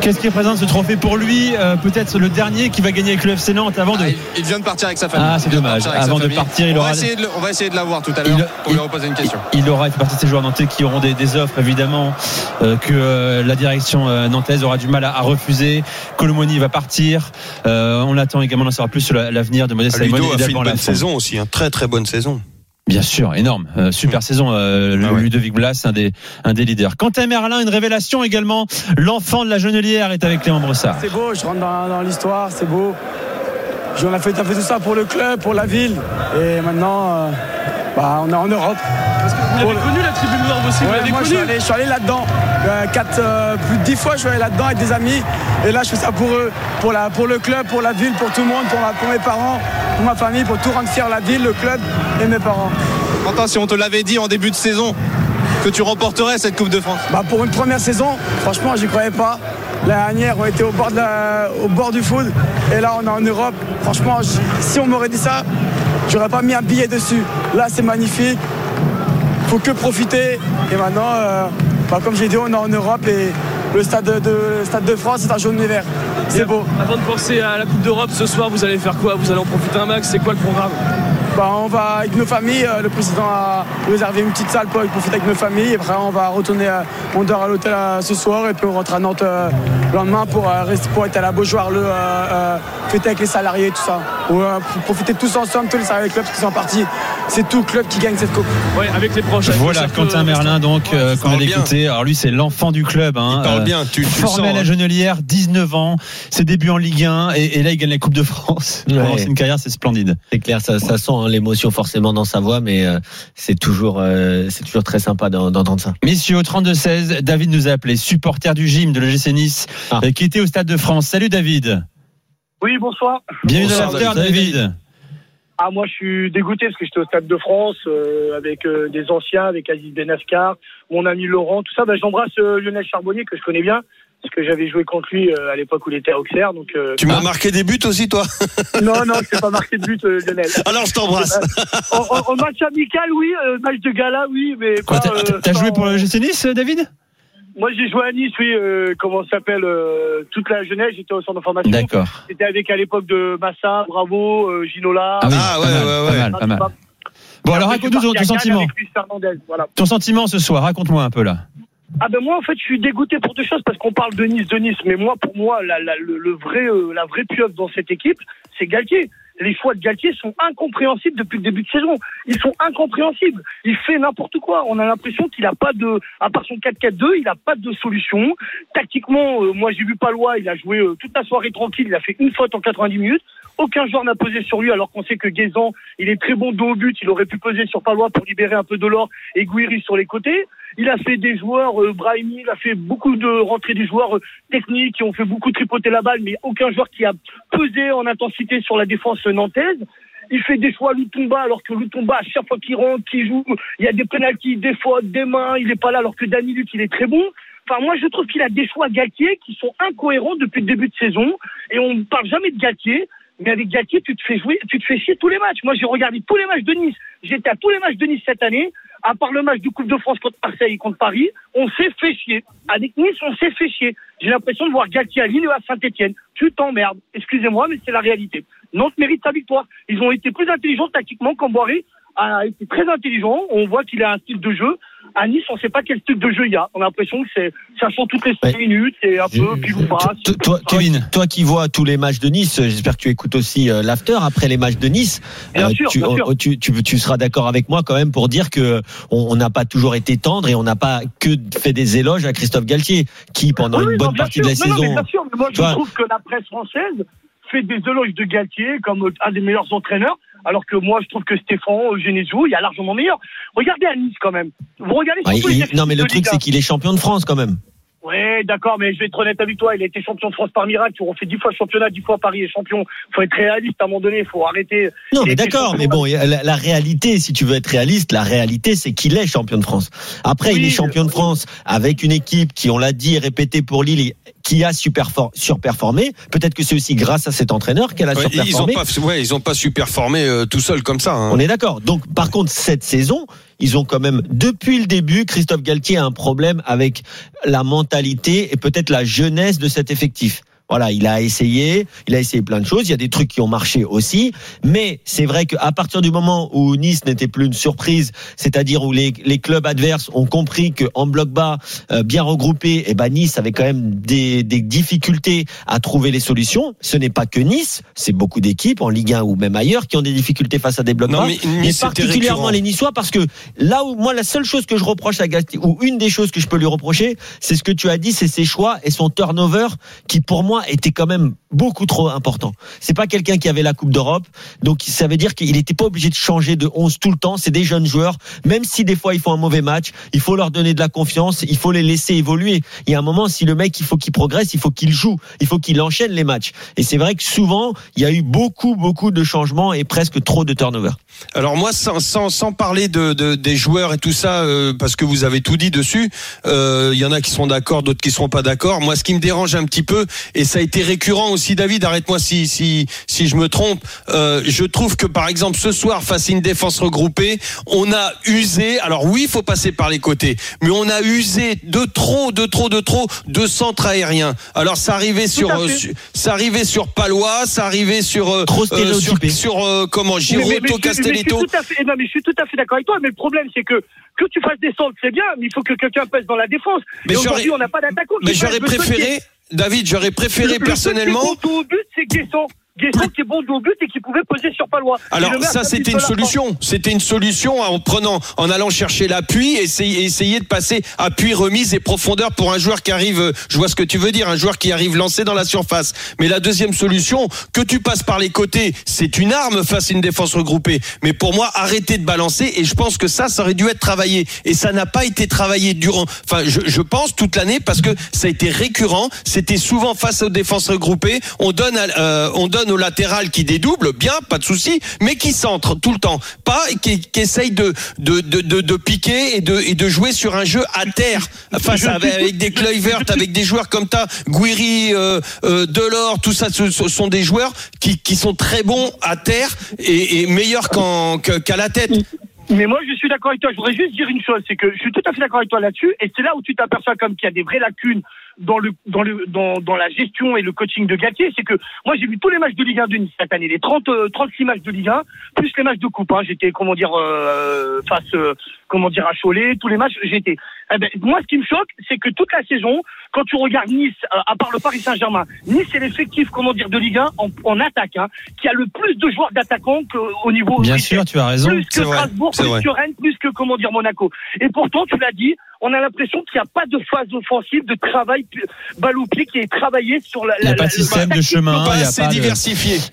Qu'est-ce qui représente ce trophée pour lui Euh, Peut-être le dernier qui va gagner avec le FC Nantes avant de. Ah, il, vient de partir avec sa famille. Ah, c'est de dommage. Avant de partir, il on aura- Va essayer de le- on va essayer de l'avoir tout à l'heure pour il- lui reposer une question. Il aura il fait partie de ces joueurs nantais qui auront des, des offres évidemment euh, que euh, la direction euh, nantaise aura du mal à, à refuser. Colomoni va partir. Euh, on attend également d'en savoir plus sur la- l'avenir de Modeste Simon Ludo a fait une bonne saison aussi, une très très bonne saison. Bien sûr, énorme. Euh, super saison, euh, Ah ouais. Ludovic Blas, un des, un des leaders. Quentin Merlin, une révélation également. L'enfant de la Genelière est avec Clément Brossard. C'est beau, je rentre dans, dans l'histoire, c'est beau. On a fait, on a fait tout ça pour le club, pour la ville. Et maintenant, euh, bah, on est en Europe. Vous l'avez connu la tribune Nord aussi Vous Ouais, moi, je connu suis allé, je suis allé là-dedans. Euh, euh, plus de dix fois, je suis allé là-dedans avec des amis. Et là, je fais ça pour eux, pour, la, pour le club, pour la ville, pour tout le monde, pour, ma- pour mes parents, pour ma famille, pour tout rendre fier la ville, le club et mes parents. Quentin, si on te l'avait dit en début de saison que tu remporterais cette Coupe de France Bah, pour une première saison, franchement, j'y croyais pas. La dernière, on était au bord, de la- au bord du foot. Et là, on est en Europe. Franchement, si on m'aurait dit ça, j'aurais pas mis un billet dessus. Là, c'est magnifique. Faut que profiter. Et maintenant, euh, bah, comme j'ai dit, on est en Europe et le stade de, le stade de France, c'est un jaune et vert. C'est beau. Avant de penser à la Coupe d'Europe ce soir, vous allez faire quoi? Vous allez en profiter un max? C'est quoi le programme? Bah, on va avec nos familles. euh, Le président a réservé une petite salle pour profiter avec nos familles. Et après, on va retourner. euh, on dort à l'hôtel euh, ce soir et puis on rentre à Nantes le lendemain pour, rester, pour être à la Beaujoire, le, fêter avec les salariés et tout ça. Ou, euh, pour profiter tous ensemble, tous les salariés du club qui sont partis. C'est tout le club qui gagne cette coupe. Ouais, avec les proches. Voilà, Quentin Merlin, donc, euh, qu'on bien. d'écouter. Alors lui, c'est l'enfant du club. Hein, Il parle euh, bien, tu, tu Formé sens. à la hein. Genelière, 19 ans, ses débuts en Ligue 1, et, et là, il gagne la Coupe de France. Ouais. Pour une carrière, c'est splendide. C'est clair, ça, ça sent hein, l'émotion forcément dans sa voix, mais euh, c'est toujours, euh, c'est toujours très sympa d'en- d'entendre ça. Messieurs, au 32-16, David nous a appelé, supporter du gym de l'OGC Nice, Ah. euh, qui était au Stade de France. Salut David. Oui, bonsoir. Bienvenue Bonsoir, dans l'after, David. David. Ah, moi, je suis dégoûté parce que j'étais au Stade de France euh, avec euh, des anciens, avec Aziz Benascar, mon ami Laurent, tout ça. Bah, J'embrasse euh, Lionel Charbonnier que je connais bien parce que j'avais joué contre lui euh, à l'époque où il était à Auxerre. Donc, euh, Tu m'as marqué des buts aussi, toi non, non, je t'ai pas marqué de but, euh, Lionel. Alors je t'embrasse. En, en- en match amical, oui. euh, match de gala, oui, mais Quoi, pas, T'as euh, joué pour l'OGC Nice, David? Moi, j'ai joué à Nice, oui. euh, comment ça s'appelle euh, Toute la jeunesse, j'étais au centre de formation. D'accord. C'était avec à l'époque de Massa, Bravo, euh, Ginola. Ah oui, Ah, pas ouais, mal, ouais, pas ouais. mal, pas mal. Bon, alors raconte-nous ton, sentiment. voilà. Ton sentiment ce soir, raconte-moi un peu là. Ah ben moi en fait je suis dégoûté pour deux choses parce qu'on parle de Nice, de Nice, mais moi pour moi la, la, le, le vrai euh, la vraie pieuvre dans cette équipe c'est Galtier. Les choix de Galtier sont incompréhensibles depuis le début de saison. Ils sont incompréhensibles. Il fait n'importe quoi. On a l'impression qu'il n'a pas de, à part son 4-4-2, il n'a pas de solution. Tactiquement, euh, moi j'ai vu Palois, il a joué euh, toute la soirée tranquille, il a fait une faute en 90 minutes. Aucun joueur n'a pesé sur lui alors qu'on sait que Guézan, il est très bon dos au but, il aurait pu peser sur Palois pour libérer un peu de l'or et Guiri sur les côtés. Il a fait des joueurs, euh, Brahimi, il a fait beaucoup de rentrées des joueurs euh, techniques qui ont fait beaucoup tripoter la balle, mais aucun joueur qui a pesé en intensité sur la défense nantaise. Il fait des choix à Lutumba alors que Lutumba, à chaque fois qu'il rentre, qu'il joue, il y a des pénalties, des fautes, des mains, il est pas là alors que Dani Luc, il est très bon. Enfin, moi, je trouve qu'il a des choix Galtier qui sont incohérents depuis le début de saison et on ne parle jamais de Galtier. Mais avec Galtier, tu te fais jouer, tu te fais chier tous les matchs. Moi, j'ai regardé tous les matchs de Nice. J'étais à tous les matchs de Nice cette année. À part le match du Coupe de France contre Marseille et contre Paris, on s'est fait chier. Avec Nice, on s'est fait chier. J'ai l'impression de voir Galtier à Lille ou à Saint-Etienne. Tu t'emmerdes. Excusez-moi, mais c'est la réalité. Nantes mérite sa victoire. Ils ont été plus intelligents tactiquement qu'Amboiré a été très intelligent. On voit qu'il a un style de jeu. À Nice, on ne sait pas quel style de jeu il y a. On a l'impression que c'est, ça change toutes les 5 minutes. C'est un peu pile ou face. Toi, Kevin, toi qui vois tous les matchs de Nice, j'espère que tu écoutes aussi euh, l'after après les matchs de Nice. Bien Euh, sûr, tu, bien sûr. tu, tu, tu seras d'accord avec moi quand même pour dire que on n'a pas toujours été tendre et on n'a pas que fait des éloges à Christophe Galtier, qui pendant une bonne partie de la saison. bien sûr, mais moi, je trouve que la presse française fait des éloges de Galtier comme un des meilleurs entraîneurs, alors que moi, je trouve que Stéphane Genesio, il y a largement meilleur. Regardez à Nice quand même. Vous regardez ouais, surtout les il- non mais le truc c'est qu'il est champion de France quand même. Ouais, d'accord, mais je vais être honnête avec toi, il a été champion de France par miracle, on fait dix fois championnat, dix fois Paris est champion. Faut être réaliste à un moment donné, faut arrêter. Non, mais d'accord, champion- mais bon, la, la réalité, si tu veux être réaliste, la réalité, c'est qu'il est champion de France. Après, il est champion de France avec une équipe qui, on l'a dit et répété pour Lille, qui a surperformé. Peut-être que c'est aussi grâce à cet entraîneur qu'elle a Ouais, ils ont surperformé. pas, ouais, ils ont pas super formé euh, tout seul comme ça. hein. On est d'accord. Donc, par contre, cette saison, ils ont quand même, depuis le début, Christophe Galtier a un problème avec la mentalité et peut-être la jeunesse de cet effectif. Voilà, il a essayé, il a essayé plein de choses. Il y a des trucs qui ont marché aussi, mais c'est vrai qu'à partir du moment où Nice n'était plus une surprise, c'est-à-dire où les, les clubs adverses ont compris que en bloc bas, euh, bien regroupé, et ben Nice avait quand même des, des difficultés à trouver les solutions. Ce n'est pas que Nice, c'est beaucoup d'équipes en Ligue 1 ou même ailleurs qui ont des difficultés face à des blocs Non, bas. mais Nice, particulièrement récurrent. les Niçois parce que là où moi la seule chose que je reproche à Galtier ou une des choses que je peux lui reprocher, c'est ce que tu as dit, c'est ses choix et son turnover qui pour moi était quand même beaucoup trop important. C'est pas quelqu'un qui avait la Coupe d'Europe, donc ça veut dire qu'il n'était pas obligé de changer de 11 tout le temps. C'est des jeunes joueurs, même si des fois ils font un mauvais match, il faut leur donner de la confiance, il faut les laisser évoluer. Il y a un moment, si le mec il faut qu'il progresse, il faut qu'il joue, il faut qu'il enchaîne les matchs. Et c'est vrai que souvent il y a eu beaucoup beaucoup de changements et presque trop de turnover. Alors moi, sans, sans, sans parler de, de- des joueurs et tout ça, euh, parce que vous avez tout dit dessus, euh, il y en a qui sont d'accord, d'autres qui seront pas d'accord. Moi, ce qui me dérange un petit peu, et ça a été récurrent aussi, David, arrête-moi si, si, si je me trompe, euh, je trouve que par exemple ce soir, face à une défense regroupée, on a usé, alors oui, il faut passer par les côtés, mais on a usé de trop, de trop, de trop de centres aériens. Alors ça arrivait sur, euh, sur- ça arrivait sur Palois, ça arrivait sur, euh, euh, sur, sur, euh, comment, Mais- mais je suis- tout à fait- non, mais je suis tout à fait d'accord avec toi, mais le problème, c'est que que tu fasses des centres, c'est bien, mais il faut que quelqu'un pèse dans la défense. Mais aujourd'hui, on n'a pas d'attaquant. Mais j'aurais préféré, David, j'aurais préféré le personnellement. but, c'est. Qui est bon au but et qui pouvait peser sur Palois. Alors ça c'était une solution, c'était une solution en prenant, en allant chercher l'appui, essayer, essayer de passer appui, remise et profondeur pour un joueur qui arrive. euh, Je vois ce que tu veux dire, un joueur qui arrive lancé dans la surface. Mais la deuxième solution, que tu passes par les côtés, c'est une arme face à une défense regroupée. Mais pour moi, arrêter de balancer et je pense que ça, ça aurait dû être travaillé et ça n'a pas été travaillé durant. Enfin, je, je pense toute l'année parce que ça a été récurrent. C'était souvent face aux défenses regroupées. On donne, à- euh, on donne au latéral qui dédouble, bien, pas de souci, mais qui centre tout le temps, pas et qui, qui essaye de de, de, de, piquer et de et de jouer sur un jeu à terre face avec, des Kluivert, avec des joueurs comme ta Guiri, euh, euh, Delors, tout ça, ce, sont des joueurs qui qui sont très bons à terre et, et meilleurs qu'en que- qu'à la tête. Mais moi, je suis d'accord avec toi. Je voudrais juste dire une chose, c'est que je suis tout à fait d'accord avec toi là-dessus. Et c'est là où tu t'aperçois comme qu'il y a des vraies lacunes dans le dans le dans, dans la gestion et le coaching de Galtier, c'est que moi j'ai vu tous les matchs de Ligue 1 de Nice cette année, les 30 euh, 36 matchs de Ligue 1 plus les matchs de coupe. Hein. J'étais comment dire euh, face euh, comment dire à Cholet, tous les matchs j'étais. Eh ben, moi ce qui me choque, c'est que toute la saison, quand tu regardes Nice, euh, à part le Paris Saint-Germain, Nice c'est l'effectif comment dire de Ligue 1 en, en attaque, hein, qui a le plus de joueurs d'attaquants qu'au niveau Bien sûr, tu as raison. plus que Strasbourg, plus vrai. que Rennes, plus que comment dire Monaco. Et pourtant, tu l'as dit, on a l'impression qu'il n'y a pas de phase offensive, de travail balle au pied qui est travaillé sur la. Il n'y a la- pas la- de système la de chemin. il y a pas de-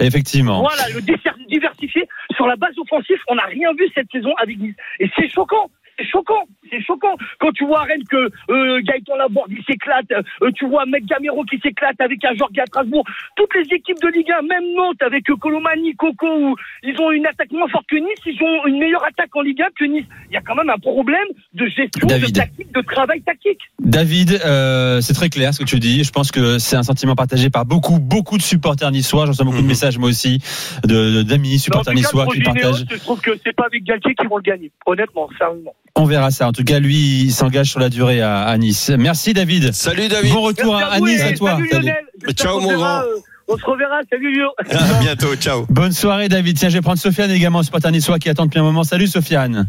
Effectivement. Voilà, le diversifié sur la base offensive, on n'a rien vu cette saison avec Nice. Et c'est choquant. C'est choquant, c'est choquant. Quand tu vois à Rennes que euh, Gaëtan Laborde il s'éclate, euh, tu vois Mec Gamero qui s'éclate avec un Jorge à Strasbourg. Toutes les équipes de Ligue 1, même Nantes avec euh, Colomani, Coco, où ils ont une attaque moins forte que Nice, ils ont une meilleure attaque en Ligue 1 que Nice. Il y a quand même un problème de gestion, de David. tactique, de travail tactique. David, euh, c'est très clair ce que tu dis. Je pense que c'est un sentiment partagé par beaucoup, beaucoup de supporters niçois. J'en reçois beaucoup de messages moi aussi de de- d'amis supporters niçois qui partagent. je trouve que c'est pas avec Galtier qu'ils vont le gagner. Honnêtement, sérieusement. On verra ça. En tout cas, lui, il s'engage sur la durée à, à Nice. Merci David. Salut David. Bon retour à, à Nice à toi. salut Salut. Lionel. J'espère Ciao, mon grand. euh, On se reverra. Salut Lio. À bientôt, ciao. Bonne soirée David. Tiens, je vais prendre Sofiane également, supporter niçois qui attend depuis un moment. Salut Sofiane.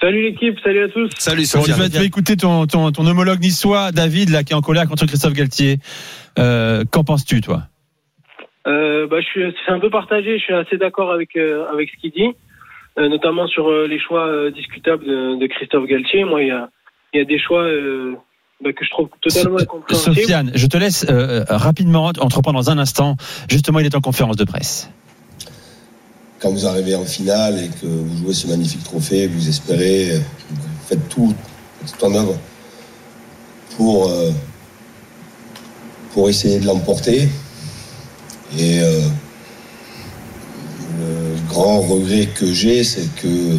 Salut l'équipe, salut à tous. Salut Bon, tu, vas, écouter ton, ton, ton homologue niçois, David, là, qui est en colère contre Christophe Galtier. Euh, Qu'en penses-tu, toi? Euh, bah, je suis, c'est un peu partagé. Je suis assez d'accord avec euh, avec ce qu'il dit, notamment sur euh, les choix euh, discutables de, de Christophe Galtier. Moi, il y a il y a des choix euh, bah, que je trouve totalement incompréhensibles. Sofiane, je te laisse euh, rapidement entreprendre dans un instant. Justement, il est en conférence de presse. quand vous arrivez en finale et que vous jouez ce magnifique trophée, vous espérez, euh, vous faites tout, tout en œuvre pour, euh, pour essayer de l'emporter. Et euh, le grand regret que j'ai, c'est que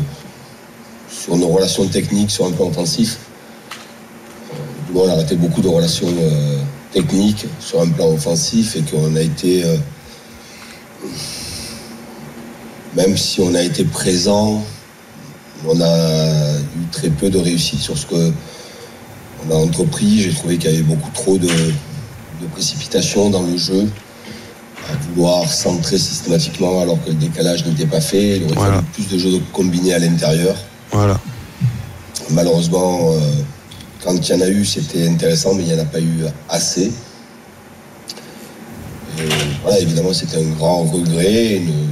sur nos relations techniques, sur un plan offensif, euh, on a arrêté beaucoup de relations euh, techniques sur un plan offensif et qu'on a été euh, même si on a été présent, on a eu très peu de réussite sur ce que on a entrepris. J'ai trouvé qu'il y avait beaucoup trop de, de précipitation dans le jeu, à vouloir centrer systématiquement alors que le décalage n'était pas fait. Il aurait Voilà. fallu plus de jeux combinés à l'intérieur. Voilà. Malheureusement, euh, quand il y en a eu, c'était intéressant, mais il n'y en a pas eu assez. Et voilà, évidemment, c'était un grand regret, une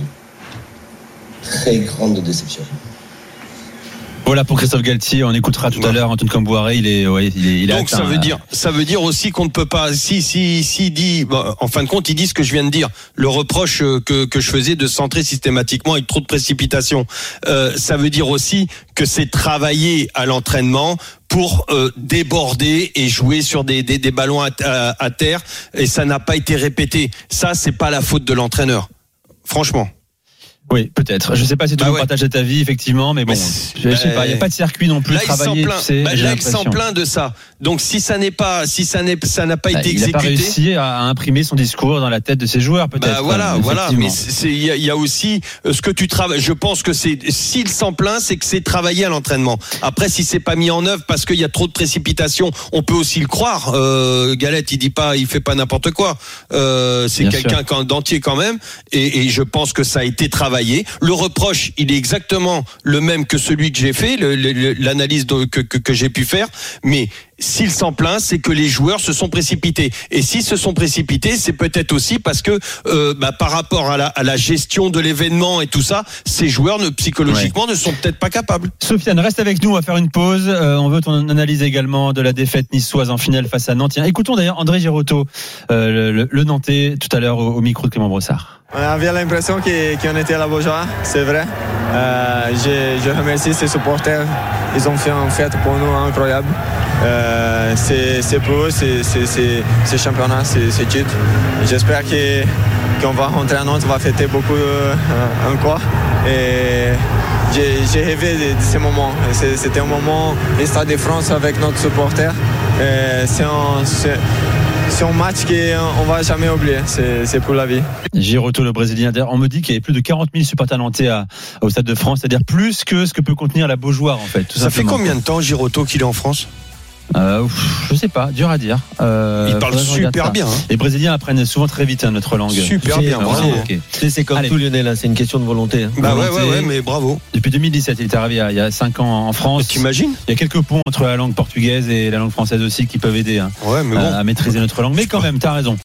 très grande déception. Voilà pour Christophe Galtier. On écoutera tout à l'heure Antoine Camboiré. Il est, ouais, il est, il est Donc ça veut là. dire, ça veut dire aussi qu'on ne peut pas. Si, si, si dit, bon, en fin de compte, il dit ce que je viens de dire. Le reproche euh, que que je faisais de centrer systématiquement avec trop de précipitation. Euh, ça veut dire aussi que c'est travailler à l'entraînement pour euh, déborder et jouer sur des, des, des ballons à, à- à terre et ça n'a pas été répété. Ça, c'est pas la faute de l'entraîneur. Franchement. Oui, peut-être. Je sais pas si tout le monde partage cet avis, effectivement, mais bon, je, je sais pas. Il n'y a pas de circuit non plus Là, il s'en plaint. tu sais, Bah, là, il s'en plaint de ça. Donc, si ça n'est pas, si ça n'est, ça n'a pas Bah, été il n'a pas exécuté. réussi à imprimer son discours dans la tête de ses joueurs, peut-être. Bah voilà, euh, voilà. Mais il y, a- y a aussi euh, ce que tu travailles. Je pense que c'est s'il s'en plaint, c'est que c'est travaillé à l'entraînement. Après, si c'est pas mis en œuvre parce qu'il y a trop de précipitation, on peut aussi le croire. Euh, Galette, il dit pas, il fait pas n'importe quoi. Euh, c'est quelqu'un d'entier quand même. Et, et je pense que ça a été travaillé. Le reproche, il est exactement le même que celui que j'ai fait, l'analyse que j'ai pu faire. Mais s'il s'en plaint, c'est que les joueurs se sont précipités. Et s'ils se sont précipités, c'est peut-être aussi parce que euh, bah, par rapport à la, à la gestion de l'événement et tout ça, ces joueurs ne, psychologiquement ne sont peut-être pas capables. Sofiane, reste avec nous, on va faire une pause. Euh, on veut ton analyse également de la défaite niçoise en finale face à Nantes. Écoutons d'ailleurs André Girotto, euh, le, le- le Nantais, tout à l'heure au, au micro de Clément Brossard. On avait l'impression que- qu'on était à la Beaujoire, c'est vrai. Euh, je, je remercie ces supporters. Ils ont fait une fête pour nous incroyable. Euh, c'est c'est pour eux, c'est c'est- c'est- c'est championnat, c'est c'est titre. J'espère que- qu'on va rentrer à Nantes, on va fêter beaucoup euh, encore. Et j'ai j'ai rêvé de, de ce moment. C'est- C'était un moment, le Stade de France avec notre supporter. C'est un, c'est- c'est un match qu'on ne va jamais oublier. C'est c'est pour la vie. Girotto, le Brésilien. D'ailleurs, on me dit qu'il y avait plus de 40 000 supporters nantais à- au Stade de France, c'est-à-dire plus que ce que peut contenir la Beaujoire, en fait. Tout Ça fait combien de temps, Giroto, qu'il est en France? Euh, je sais pas, dur à dire. Euh, Il parle faudrait que je regarde super bien, hein. Les Brésiliens apprennent souvent très vite hein, notre langue. Super bien, bravo. c'est comme Allez. tout Lionel, hein, c'est une question de volonté. hein. Bah ouais, Volonté. ouais, ouais, mais bravo. Depuis 2017, il est arrivé il y a- il y a 5 ans en France. T'imagines Il y a quelques ponts entre la langue portugaise et la langue française aussi qui peuvent aider hein, Ouais, mais à- bon. à maîtriser notre langue. Mais quand même, t'as raison.